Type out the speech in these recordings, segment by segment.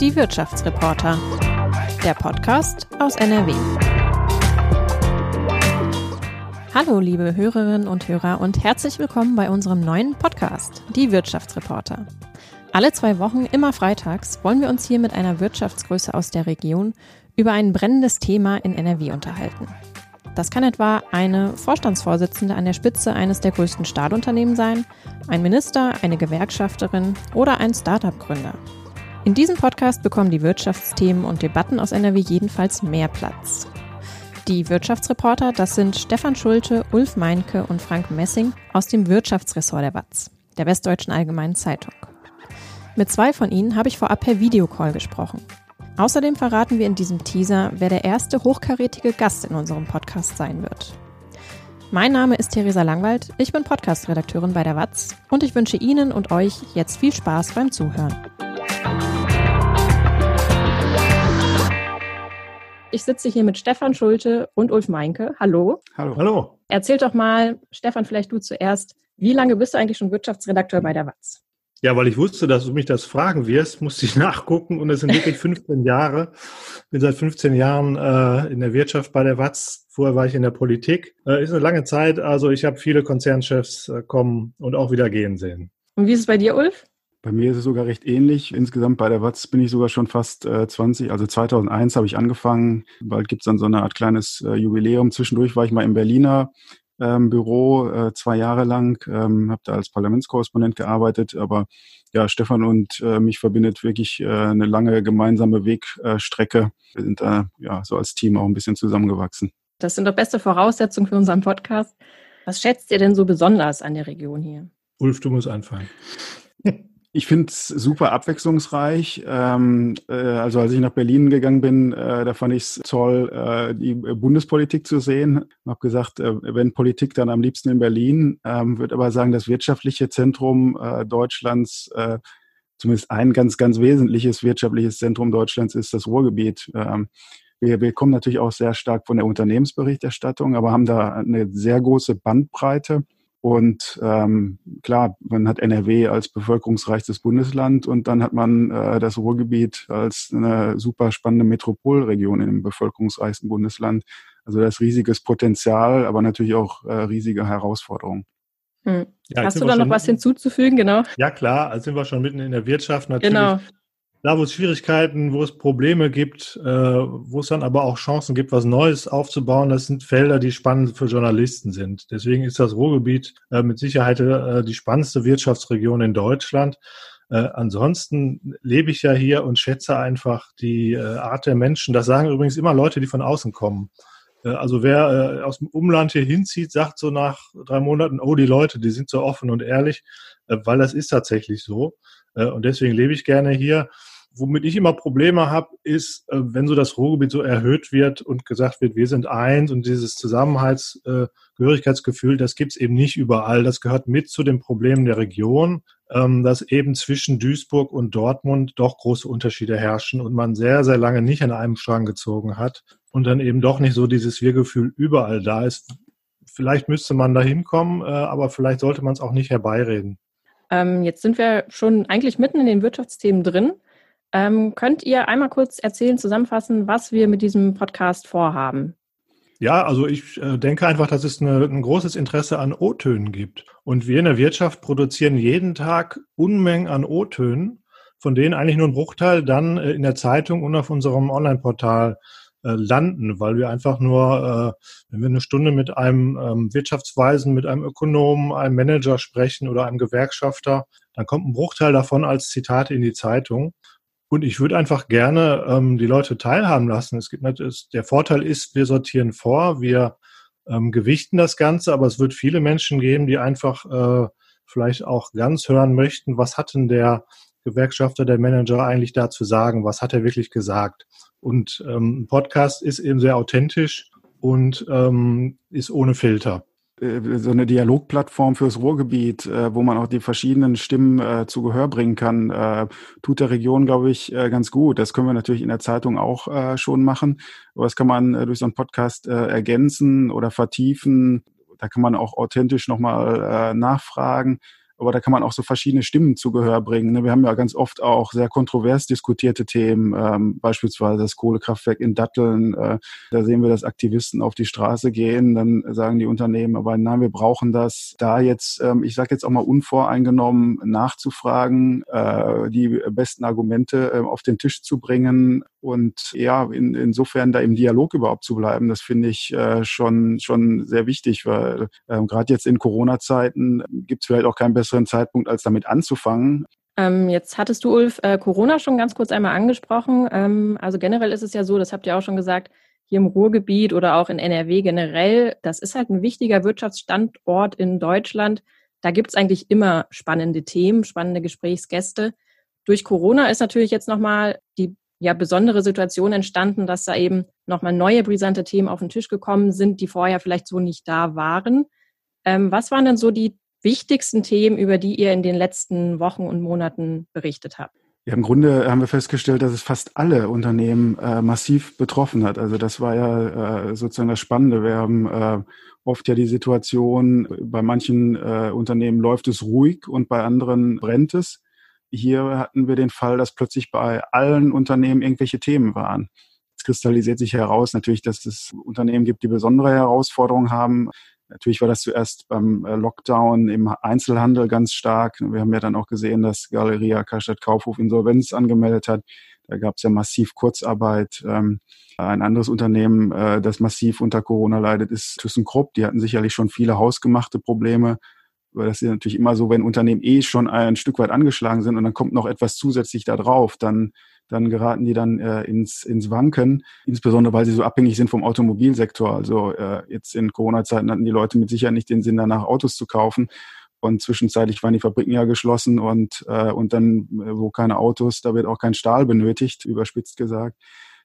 Die Wirtschaftsreporter. Der Podcast aus NRW. Hallo, liebe Hörerinnen und Hörer und herzlich willkommen bei unserem neuen Podcast, Die Wirtschaftsreporter. Alle zwei Wochen, immer freitags, wollen wir uns hier mit einer Wirtschaftsgröße aus der Region über ein brennendes Thema in NRW unterhalten. Das kann etwa eine Vorstandsvorsitzende an der Spitze eines der größten Staatunternehmen sein, ein Minister, eine Gewerkschafterin oder ein Start-up-Gründer. In diesem Podcast bekommen die Wirtschaftsthemen und Debatten aus NRW jedenfalls mehr Platz. Die Wirtschaftsreporter, das sind Stefan Schulte, Ulf Meinke und Frank Messing aus dem Wirtschaftsressort der WAZ, der Westdeutschen Allgemeinen Zeitung. Mit zwei von ihnen habe ich vorab per Videocall gesprochen. Außerdem verraten wir in diesem Teaser, wer der erste hochkarätige Gast in unserem Podcast sein wird. Mein Name ist Theresa Langwald, ich bin Podcast-Redakteurin bei der WAZ und ich wünsche Ihnen und euch jetzt viel Spaß beim Zuhören. Ich sitze hier mit Stefan Schulte und Ulf Meinke. Hallo. Hallo. Hallo. Erzähl doch mal, Stefan, vielleicht du zuerst, wie lange bist du eigentlich schon Wirtschaftsredakteur bei der WAZ? Ja, weil ich wusste, dass du mich das fragen wirst, musste ich nachgucken und es sind wirklich 15 Jahre. Bin seit 15 Jahren äh, in der Wirtschaft bei der WAZ. Vorher war ich in der Politik. Äh, ist eine lange Zeit. Also ich habe viele Konzernchefs äh, kommen und auch wieder gehen sehen. Und wie ist es bei dir, Ulf? Bei mir ist es sogar recht ähnlich. Insgesamt bei der Watz bin ich sogar schon fast äh, 20. Also 2001 habe ich angefangen. Bald gibt es dann so eine Art kleines äh, Jubiläum. Zwischendurch war ich mal im Berliner ähm, Büro äh, zwei Jahre lang, ähm, habe da als Parlamentskorrespondent gearbeitet. Aber ja, Stefan und äh, mich verbindet wirklich äh, eine lange gemeinsame Wegstrecke. Wir sind da ja so als Team auch ein bisschen zusammengewachsen. Das sind doch beste Voraussetzungen für unseren Podcast. Was schätzt ihr denn so besonders an der Region hier? Ulf, du musst anfangen. Ich finde es super abwechslungsreich. Ähm, äh, also als ich nach Berlin gegangen bin, äh, da fand ich es toll, äh, die Bundespolitik zu sehen. Ich habe gesagt, äh, wenn Politik, dann am liebsten in Berlin. Ähm, Würde aber sagen, das wirtschaftliche Zentrum äh, Deutschlands, äh, zumindest ein ganz, ganz wesentliches wirtschaftliches Zentrum Deutschlands ist das Ruhrgebiet. Ähm, wir, wir kommen natürlich auch sehr stark von der Unternehmensberichterstattung, aber haben da eine sehr große Bandbreite und ähm, klar, man hat NRW als bevölkerungsreichstes Bundesland und dann hat man äh, das Ruhrgebiet als eine super spannende Metropolregion in dem bevölkerungsreichsten Bundesland. Also das riesiges Potenzial, aber natürlich auch äh, riesige Herausforderungen. Hm. Ja, Hast du da noch was hinzuzufügen, genau? Ja klar, also sind wir schon mitten in der Wirtschaft natürlich. Genau da, wo es Schwierigkeiten, wo es Probleme gibt, äh, wo es dann aber auch Chancen gibt, was Neues aufzubauen, das sind Felder, die spannend für Journalisten sind. Deswegen ist das Ruhrgebiet äh, mit Sicherheit äh, die spannendste Wirtschaftsregion in Deutschland. Äh, ansonsten lebe ich ja hier und schätze einfach die äh, Art der Menschen. Das sagen übrigens immer Leute, die von außen kommen. Äh, also wer äh, aus dem Umland hier hinzieht, sagt so nach drei Monaten, oh, die Leute, die sind so offen und ehrlich, äh, weil das ist tatsächlich so. Und deswegen lebe ich gerne hier. Womit ich immer Probleme habe, ist, wenn so das Ruhrgebiet so erhöht wird und gesagt wird, wir sind eins und dieses Zusammenhaltsgehörigkeitsgefühl, das gibt es eben nicht überall. Das gehört mit zu den Problemen der Region, ähm, dass eben zwischen Duisburg und Dortmund doch große Unterschiede herrschen und man sehr, sehr lange nicht an einem Strang gezogen hat und dann eben doch nicht so dieses Wir-Gefühl überall da ist. Vielleicht müsste man da hinkommen, äh, aber vielleicht sollte man es auch nicht herbeireden. Ähm, jetzt sind wir schon eigentlich mitten in den Wirtschaftsthemen drin. Ähm, könnt ihr einmal kurz erzählen, zusammenfassen, was wir mit diesem Podcast vorhaben? Ja, also ich äh, denke einfach, dass es eine, ein großes Interesse an O-Tönen gibt. Und wir in der Wirtschaft produzieren jeden Tag Unmengen an O-Tönen, von denen eigentlich nur ein Bruchteil dann äh, in der Zeitung und auf unserem Online-Portal äh, landen, weil wir einfach nur, äh, wenn wir eine Stunde mit einem ähm, Wirtschaftsweisen, mit einem Ökonomen, einem Manager sprechen oder einem Gewerkschafter, dann kommt ein Bruchteil davon als Zitate in die Zeitung. Und ich würde einfach gerne ähm, die Leute teilhaben lassen. Es gibt natürlich, der Vorteil ist, wir sortieren vor, wir ähm, gewichten das Ganze, aber es wird viele Menschen geben, die einfach äh, vielleicht auch ganz hören möchten, was hat denn der Gewerkschafter, der Manager eigentlich dazu sagen, was hat er wirklich gesagt. Und ähm, ein Podcast ist eben sehr authentisch und ähm, ist ohne Filter äh, so eine Dialogplattform fürs Ruhrgebiet, äh, wo man auch die verschiedenen Stimmen äh, zu Gehör bringen kann, äh, tut der Region, glaube ich, äh, ganz gut. Das können wir natürlich in der Zeitung auch äh, schon machen, aber das kann man durch so einen Podcast ergänzen oder vertiefen. Da kann man auch authentisch nochmal nachfragen. Aber da kann man auch so verschiedene Stimmen zu Gehör bringen. Ne? Wir haben ja ganz oft auch sehr kontrovers diskutierte Themen, ähm, beispielsweise das Kohlekraftwerk in Datteln. Äh, da sehen wir, dass Aktivisten auf die Straße gehen, dann sagen die Unternehmen, aber nein, wir brauchen das. Da jetzt, ähm, ich sage jetzt auch mal unvoreingenommen, nachzufragen, äh, die besten Argumente äh, auf den Tisch zu bringen und ja, in, insofern da im Dialog überhaupt zu bleiben, das finde ich äh, schon, schon sehr wichtig, weil ähm, gerade jetzt in Corona-Zeiten gibt es vielleicht auch keinen besseren Zeitpunkt, als damit anzufangen. Ähm, jetzt hattest du, Ulf, äh, Corona schon ganz kurz einmal angesprochen. Ähm, also generell ist es ja so, das habt ihr auch schon gesagt, hier im Ruhrgebiet oder auch in NRW generell, das ist halt ein wichtiger Wirtschaftsstandort in Deutschland. Da gibt es eigentlich immer spannende Themen, spannende Gesprächsgäste. Durch Corona ist natürlich jetzt nochmal die ja besondere Situation entstanden, dass da eben nochmal neue brisante Themen auf den Tisch gekommen sind, die vorher vielleicht so nicht da waren. Ähm, was waren denn so die wichtigsten Themen, über die ihr in den letzten Wochen und Monaten berichtet habt? Ja, im Grunde haben wir festgestellt, dass es fast alle Unternehmen äh, massiv betroffen hat. Also das war ja äh, sozusagen das Spannende. Wir haben äh, oft ja die Situation, bei manchen äh, Unternehmen läuft es ruhig und bei anderen brennt es. Hier hatten wir den Fall, dass plötzlich bei allen Unternehmen irgendwelche Themen waren. Es kristallisiert sich heraus natürlich, dass es Unternehmen gibt, die besondere Herausforderungen haben. Natürlich war das zuerst beim äh, Lockdown im Einzelhandel ganz stark. Wir haben ja dann auch gesehen, dass Galeria Karstadt Kaufhof Insolvenz angemeldet hat. Da gab es ja massiv Kurzarbeit. Ähm, ein anderes Unternehmen, äh, das massiv unter Corona leidet, ist ThyssenKrupp. Die hatten sicherlich schon viele hausgemachte Probleme weil das ist natürlich immer so, wenn Unternehmen eh schon ein Stück weit angeschlagen sind und dann kommt noch etwas zusätzlich da drauf, dann, dann geraten die dann äh, ins, ins Wanken, insbesondere weil sie so abhängig sind vom Automobilsektor. Also äh, jetzt in Corona-Zeiten hatten die Leute mit Sicherheit nicht den Sinn, danach Autos zu kaufen. Und zwischenzeitlich waren die Fabriken ja geschlossen und, äh, und dann, äh, wo keine Autos, da wird auch kein Stahl benötigt, überspitzt gesagt.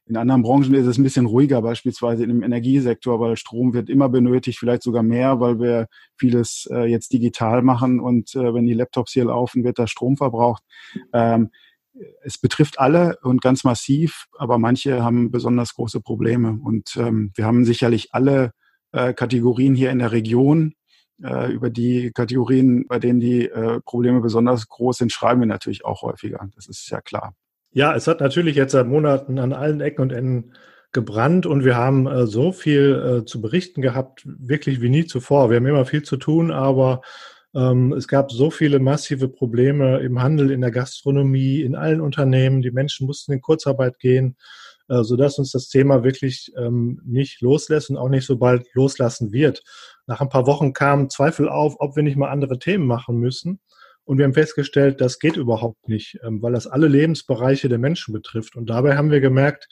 In anderen Branchen ist es ein bisschen ruhiger, beispielsweise im Energiesektor, weil Strom wird immer benötigt, vielleicht sogar mehr, weil wir vieles äh, jetzt digital machen und äh, wenn die Laptops hier laufen, wird da Strom verbraucht. Ähm, es betrifft alle und ganz massiv, aber manche haben besonders große Probleme. Und ähm, wir haben sicherlich alle äh, Kategorien hier in der Region. Äh, über die Kategorien, bei denen die äh, Probleme besonders groß sind, schreiben wir natürlich auch häufiger. Das ist ja klar. Ja, es hat natürlich jetzt seit Monaten an allen Ecken und Enden gebrannt und wir haben äh, so viel äh, zu berichten gehabt, wirklich wie nie zuvor. Wir haben immer viel zu tun, aber ähm, es gab so viele massive Probleme im Handel, in der Gastronomie, in allen Unternehmen. Die Menschen mussten in Kurzarbeit gehen, äh, sodass uns das Thema wirklich ähm, nicht loslässt und auch nicht so bald loslassen wird. Nach ein paar Wochen kamen Zweifel auf, ob wir nicht mal andere Themen machen müssen. Und wir haben festgestellt, das geht überhaupt nicht, ähm, weil das alle Lebensbereiche der Menschen betrifft. Und dabei haben wir gemerkt,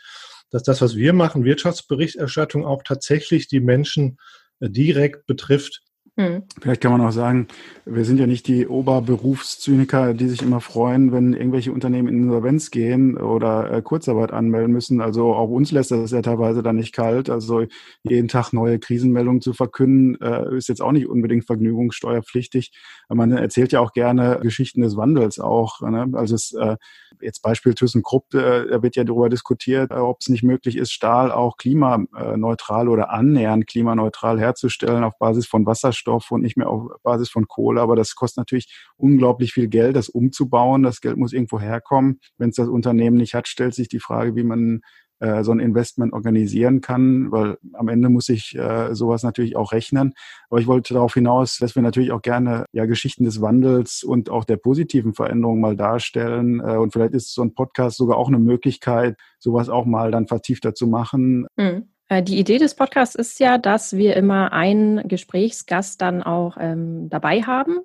dass das, was wir machen, Wirtschaftsberichterstattung auch tatsächlich die Menschen äh, direkt betrifft. Hm. Vielleicht kann man auch sagen, wir sind ja nicht die Oberberufszyniker, die sich immer freuen, wenn irgendwelche Unternehmen in Insolvenz gehen oder äh, Kurzarbeit anmelden müssen. Also auch uns lässt das ja teilweise dann nicht kalt. Also jeden Tag neue Krisenmeldungen zu verkünden, äh, ist jetzt auch nicht unbedingt vergnügungssteuerpflichtig. Man erzählt ja auch gerne Geschichten des Wandels auch. Ne? Also es, äh, jetzt Beispiel ThyssenKrupp, äh, da wird ja darüber diskutiert, äh, ob es nicht möglich ist, Stahl auch klimaneutral oder annähernd klimaneutral herzustellen auf Basis von Wasserstoff Wasserstoff und nicht mehr auf Basis von Kohle. Aber das kostet natürlich unglaublich viel Geld, das umzubauen. Das Geld muss irgendwo herkommen. Wenn es das Unternehmen nicht hat, stellt sich die Frage, wie man äh, so ein Investment organisieren kann, weil am Ende muss ich äh, sowas natürlich auch rechnen. Aber ich wollte darauf hinaus, dass wir natürlich auch gerne ja Geschichten des Wandels und auch der positiven Veränderung mal darstellen. Äh, und vielleicht ist so ein Podcast sogar auch eine Möglichkeit, sowas auch mal dann vertiefter zu machen. Mhm. Äh, die Idee des Podcasts ist ja, dass wir immer einen Gesprächsgast dann auch ähm, dabei haben.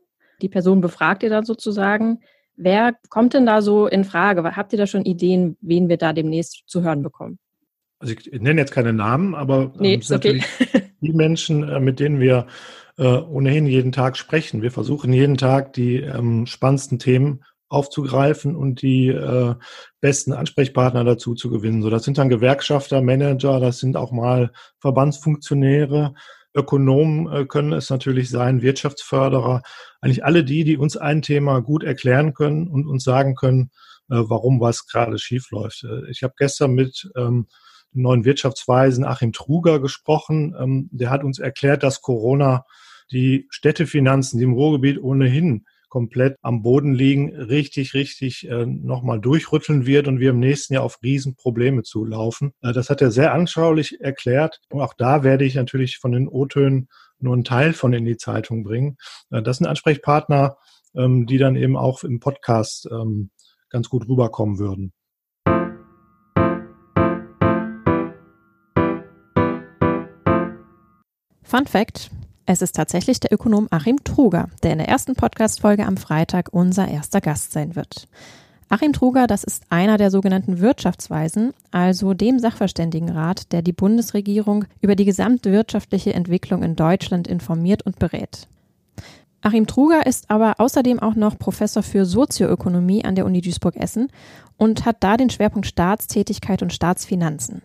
Die Person befragt ihr dann sozusagen. Wer kommt denn da so in Frage? Habt ihr da schon Ideen, wen wir da demnächst zu hören bekommen? Also ich nenne jetzt keine Namen, aber ähm, nee, okay. die Menschen, äh, mit denen wir äh, ohnehin jeden Tag sprechen. Wir versuchen jeden Tag die ähm, spannendsten Themen aufzugreifen und die äh, besten Ansprechpartner dazu zu gewinnen. So, das sind dann Gewerkschafter, Manager, das sind auch mal Verbandsfunktionäre, Ökonomen äh, können es natürlich sein, Wirtschaftsförderer, eigentlich alle die, die uns ein Thema gut erklären können und uns sagen können, äh, warum was gerade schief läuft. Äh, ich habe gestern mit ähm, dem neuen Wirtschaftsweisen Achim Truger gesprochen. Ähm, der hat uns erklärt, dass Corona die Städtefinanzen, die im Ruhrgebiet ohnehin komplett am Boden liegen, richtig, richtig äh, nochmal durchrütteln wird und wir im nächsten Jahr auf Riesenprobleme zulaufen. Äh, das hat er sehr anschaulich erklärt. Und auch da werde ich natürlich von den O-Tönen nur einen Teil von in die Zeitung bringen. Äh, das sind Ansprechpartner, ähm, die dann eben auch im Podcast ähm, ganz gut rüberkommen würden. Fun Fact: Es ist tatsächlich der Ökonom Achim Truger, der in der ersten Podcast-Folge am Freitag unser erster Gast sein wird. Achim Truger, das ist einer der sogenannten Wirtschaftsweisen, also dem Sachverständigenrat, der die Bundesregierung über die gesamtwirtschaftliche Entwicklung in Deutschland informiert und berät. Achim Truger ist aber außerdem auch noch Professor für Sozioökonomie an der Uni Duisburg-Essen und hat da den Schwerpunkt Staatstätigkeit und Staatsfinanzen.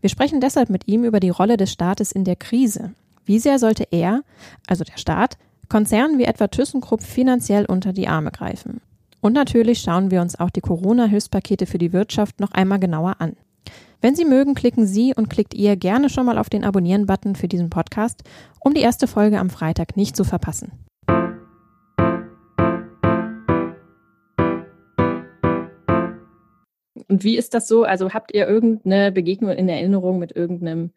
Wir sprechen deshalb mit ihm über die Rolle des Staates in der Krise. Wie sehr sollte er, also der Staat, Konzernen wie etwa ThyssenKrupp finanziell unter die Arme greifen? Und natürlich schauen wir uns auch die Corona-Hilfspakete für die Wirtschaft noch einmal genauer an. Wenn Sie mögen, klicken Sie und klickt ihr gerne schon mal auf den Abonnieren-Button für diesen Podcast, um die erste Folge am Freitag nicht zu verpassen. Und wie ist das so? Also habt ihr irgendeine Begegnung in Erinnerung mit irgendeinem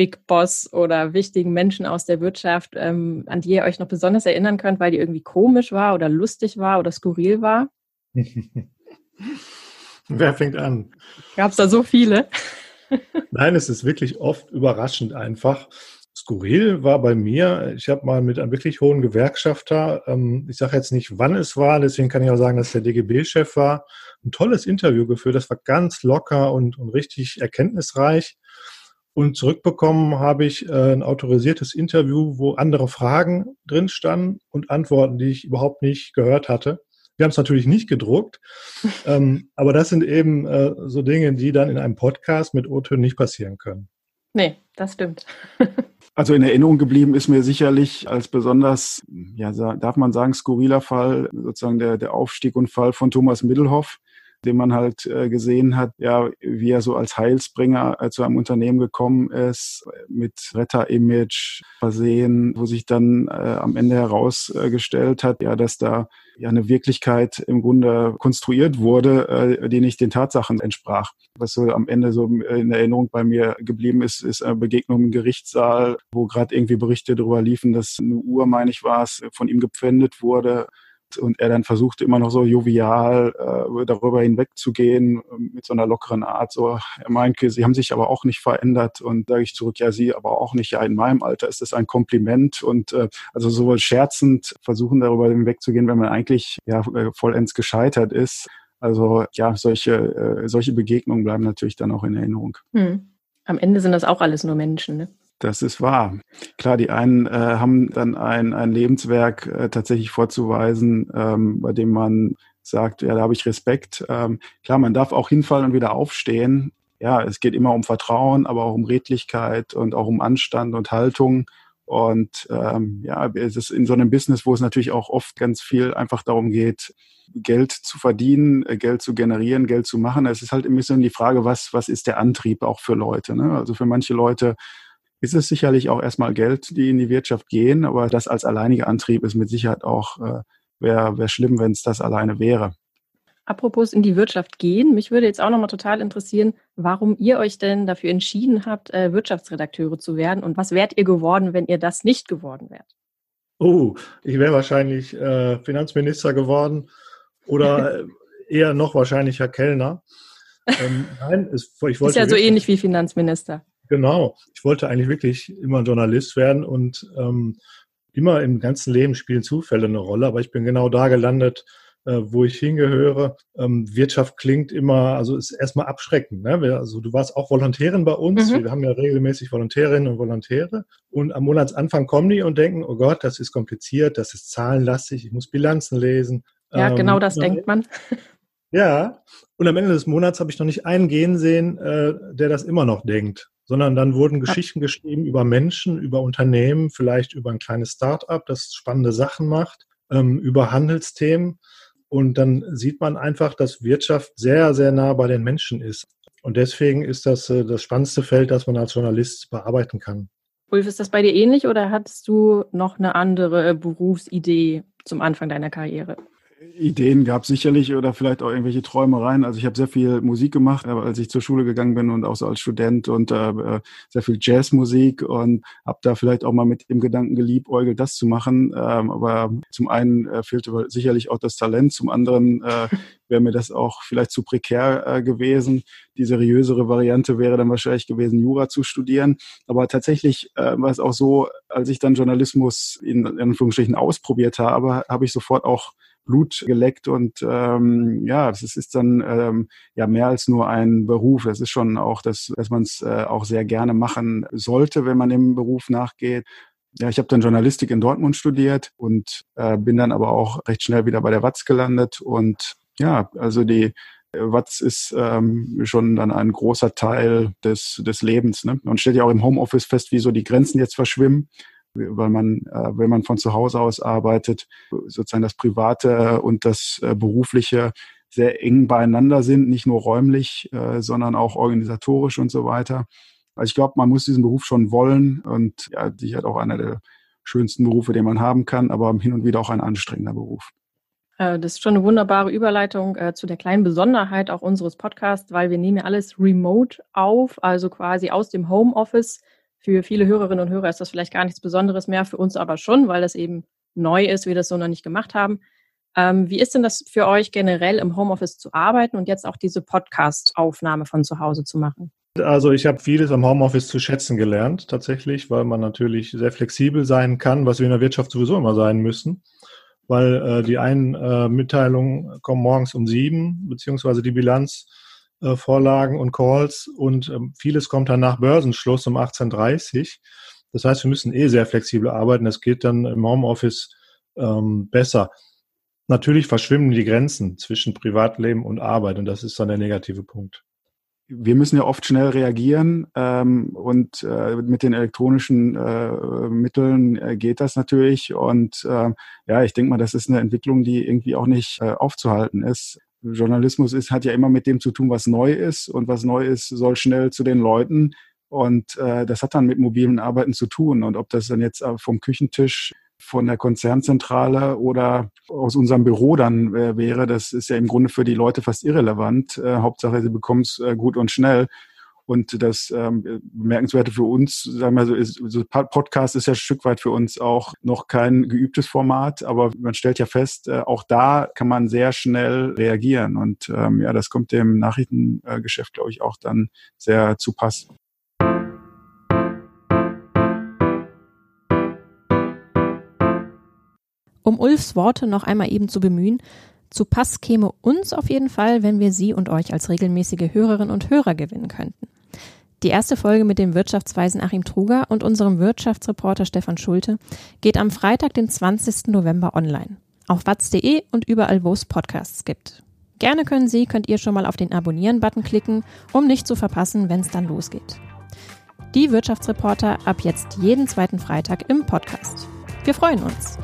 Big Boss oder wichtigen Menschen aus der Wirtschaft, ähm, an die ihr euch noch besonders erinnern könnt, weil die irgendwie komisch war oder lustig war oder skurril war? Wer fängt an? Gab es da so viele? Nein, es ist wirklich oft überraschend einfach. Skurril war bei mir, ich habe mal mit einem wirklich hohen Gewerkschafter, ähm, ich sage jetzt nicht, wann es war, deswegen kann ich auch sagen, dass der DGB-Chef war, ein tolles Interview geführt. Das war ganz locker und, und richtig erkenntnisreich. Und zurückbekommen habe ich äh, ein autorisiertes Interview, wo andere Fragen drin standen und Antworten, die ich überhaupt nicht gehört hatte. Wir haben es natürlich nicht gedruckt, ähm, aber das sind eben äh, so Dinge, die dann in einem Podcast mit O-Tönen nicht passieren können. Nee, das stimmt. Also in Erinnerung geblieben ist mir sicherlich als besonders, ja, darf man sagen, skurriler Fall sozusagen der, der Aufstieg und Fall von Thomas Middelhoff, den man halt äh, gesehen hat, ja, wie er so als Heilsbringer äh, zu einem Unternehmen gekommen ist, mit Retter-Image versehen, wo sich dann äh, am Ende herausgestellt hat, ja, dass da ja eine Wirklichkeit im Grunde konstruiert wurde, die nicht den Tatsachen entsprach. Was so am Ende so in Erinnerung bei mir geblieben ist, ist eine Begegnung im Gerichtssaal, wo gerade irgendwie Berichte darüber liefen, dass eine Uhr, meine ich war es, von ihm gepfändet wurde und er dann versuchte immer noch so jovial äh, darüber hinwegzugehen ähm, mit so einer lockeren Art. So, er meinte, sie haben sich aber auch nicht verändert und sage ich zurück, ja, sie aber auch nicht. Ja, in meinem Alter ist das ein Kompliment und äh, also sowohl scherzend versuchen darüber hinwegzugehen, wenn man eigentlich ja äh, vollends gescheitert ist. Also ja, solche äh, solche Begegnungen bleiben natürlich dann auch in Erinnerung. Hm. Am Ende sind das auch alles nur Menschen, ne? Das ist wahr. Klar, die einen äh, haben dann ein, ein Lebenswerk äh, tatsächlich vorzuweisen, ähm, bei dem man sagt, ja, da habe ich Respekt. Ähm, klar, man darf auch hinfallen und wieder aufstehen. Ja, es geht immer um Vertrauen, aber auch um Redlichkeit und auch um Anstand und Haltung. Und ähm, ja, es ist in so einem Business, wo es natürlich auch oft ganz viel einfach darum geht, Geld zu verdienen, äh, Geld zu generieren, Geld zu machen. Es ist halt ein bisschen die Frage, was, was ist der Antrieb auch für Leute? Ne? Also für manche Leute ist es sicherlich auch erstmal Geld, die in die Wirtschaft gehen, aber das als alleiniger Antrieb ist mit Sicherheit auch, äh, wäre wär schlimm, wenn es das alleine wäre. Apropos in die Wirtschaft gehen, mich würde jetzt auch nochmal total interessieren, warum ihr euch denn dafür entschieden habt, äh, Wirtschaftsredakteure zu werden und was wärt ihr geworden, wenn ihr das nicht geworden wärt? Oh, ich wäre wahrscheinlich äh, Finanzminister geworden oder eher noch wahrscheinlicher Kellner. Ähm, nein, es, ich wollte. Ist ja so ähnlich wie Finanzminister. Genau. Ich wollte eigentlich wirklich immer Journalist werden und ähm, immer im ganzen Leben spielen Zufälle eine Rolle, aber ich bin genau da gelandet, äh, wo ich hingehöre. Ähm, Wirtschaft klingt immer, also ist erstmal abschreckend. Ne? Also du warst auch Volontärin bei uns. Mhm. Wir haben ja regelmäßig Volontärinnen und Volontäre. Und am Monatsanfang kommen die und denken, oh Gott, das ist kompliziert, das ist zahlenlastig, ich muss Bilanzen lesen. Ja, genau ähm, das denkt man. Ja, und am Ende des Monats habe ich noch nicht einen gehen sehen, äh, der das immer noch denkt sondern dann wurden Geschichten geschrieben über Menschen, über Unternehmen, vielleicht über ein kleines Start-up, das spannende Sachen macht, ähm, über Handelsthemen. Und dann sieht man einfach, dass Wirtschaft sehr, sehr nah bei den Menschen ist. Und deswegen ist das äh, das spannendste Feld, das man als Journalist bearbeiten kann. Ulf, ist das bei dir ähnlich oder hattest du noch eine andere Berufsidee zum Anfang deiner Karriere? Ideen gab sicherlich oder vielleicht auch irgendwelche Träumereien. Also ich habe sehr viel Musik gemacht, als ich zur Schule gegangen bin und auch so als Student und äh, sehr viel Jazzmusik und habe da vielleicht auch mal mit dem Gedanken geliebäugelt, das zu machen. Ähm, aber zum einen äh, fehlte sicherlich auch das Talent, zum anderen äh, wäre mir das auch vielleicht zu prekär äh, gewesen. Die seriösere Variante wäre dann wahrscheinlich gewesen, Jura zu studieren. Aber tatsächlich äh, war es auch so, als ich dann Journalismus in, in Anführungsstrichen ausprobiert habe, habe ich sofort auch Blut geleckt und ähm, ja, das ist, dann ähm, ja mehr als nur ein Beruf. Es ist schon auch, dass, dass man es äh, auch sehr gerne machen sollte, wenn man dem Beruf nachgeht. Ja, ich habe dann Journalistik in Dortmund studiert und äh, bin dann aber auch recht schnell wieder bei der Watz gelandet und ja, also die Watz ist ähm, schon dann ein großer Teil des, des Lebens. Ne? Man stellt ja auch im Homeoffice fest, wie so die Grenzen jetzt verschwimmen weil man, äh, wenn man von zu Hause aus arbeitet, sozusagen das Private und das äh, Berufliche sehr eng beieinander sind, nicht nur räumlich, äh, sondern auch organisatorisch und so weiter. Also ich glaube, man muss diesen Beruf schon wollen und ja, sicher auch einer der schönsten Berufe, den man haben kann, aber hin und wieder auch ein anstrengender Beruf. Das ist schon eine wunderbare Überleitung äh, zu der kleinen Besonderheit auch unseres Podcasts, weil wir nehmen ja alles remote auf, also quasi aus dem Homeoffice für viele Hörerinnen und Hörer ist das vielleicht gar nichts Besonderes mehr, für uns aber schon, weil das eben neu ist, wir das so noch nicht gemacht haben. Ähm, wie ist denn das für euch generell im Homeoffice zu arbeiten und jetzt auch diese Podcast-Aufnahme von zu Hause zu machen? Also ich habe vieles am Homeoffice zu schätzen gelernt, tatsächlich, weil man natürlich sehr flexibel sein kann, was wir in der Wirtschaft sowieso immer sein müssen. Weil äh, die einen äh, Mitteilungen kommen morgens um sieben, beziehungsweise die Bilanz äh, Vorlagen und Calls und ähm, vieles kommt dann nach Börsenschluss um 18.30 Das heißt, wir müssen eh sehr flexibel arbeiten. Das geht dann im Homeoffice ähm, besser. Natürlich verschwimmen die Grenzen zwischen Privatleben und Arbeit und das ist dann der negative Punkt wir müssen ja oft schnell reagieren ähm, und äh, mit den elektronischen äh, Mitteln äh, geht das natürlich. Und äh, ja, ich denke mal, das ist eine Entwicklung, die irgendwie auch nicht äh, aufzuhalten ist. Journalismus ist, hat ja immer mit dem zu tun, was neu ist. Und was neu ist, soll schnell zu den Leuten. Und äh, das hat dann mit mobilen Arbeiten zu tun. Und ob das dann jetzt äh, vom Küchentisch, von der Konzernzentrale oder aus unserem Büro dann äh, wäre, das ist ja im Grunde für die Leute fast irrelevant. Äh, Hauptsache, sie bekommen es äh, gut und schnell. Und das ähm, Bemerkenswerte für uns, sagen wir so, ist, so Podcast ist ja ein Stück weit für uns auch noch kein geübtes Format, aber man stellt ja fest, äh, auch da kann man sehr schnell reagieren. Und ähm, ja, das kommt dem Nachrichtengeschäft, glaube ich, auch dann sehr zu Pass. Um Ulfs Worte noch einmal eben zu bemühen, zu Pass käme uns auf jeden Fall, wenn wir Sie und euch als regelmäßige Hörerinnen und Hörer gewinnen könnten. Die erste Folge mit dem Wirtschaftsweisen Achim Truger und unserem Wirtschaftsreporter Stefan Schulte geht am Freitag, den 20. November online. Auf watz.de und überall, wo es Podcasts gibt. Gerne können Sie, könnt ihr schon mal auf den Abonnieren-Button klicken, um nicht zu verpassen, wenn es dann losgeht. Die Wirtschaftsreporter ab jetzt jeden zweiten Freitag im Podcast. Wir freuen uns.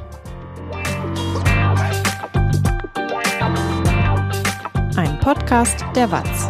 Ein Podcast der Watz.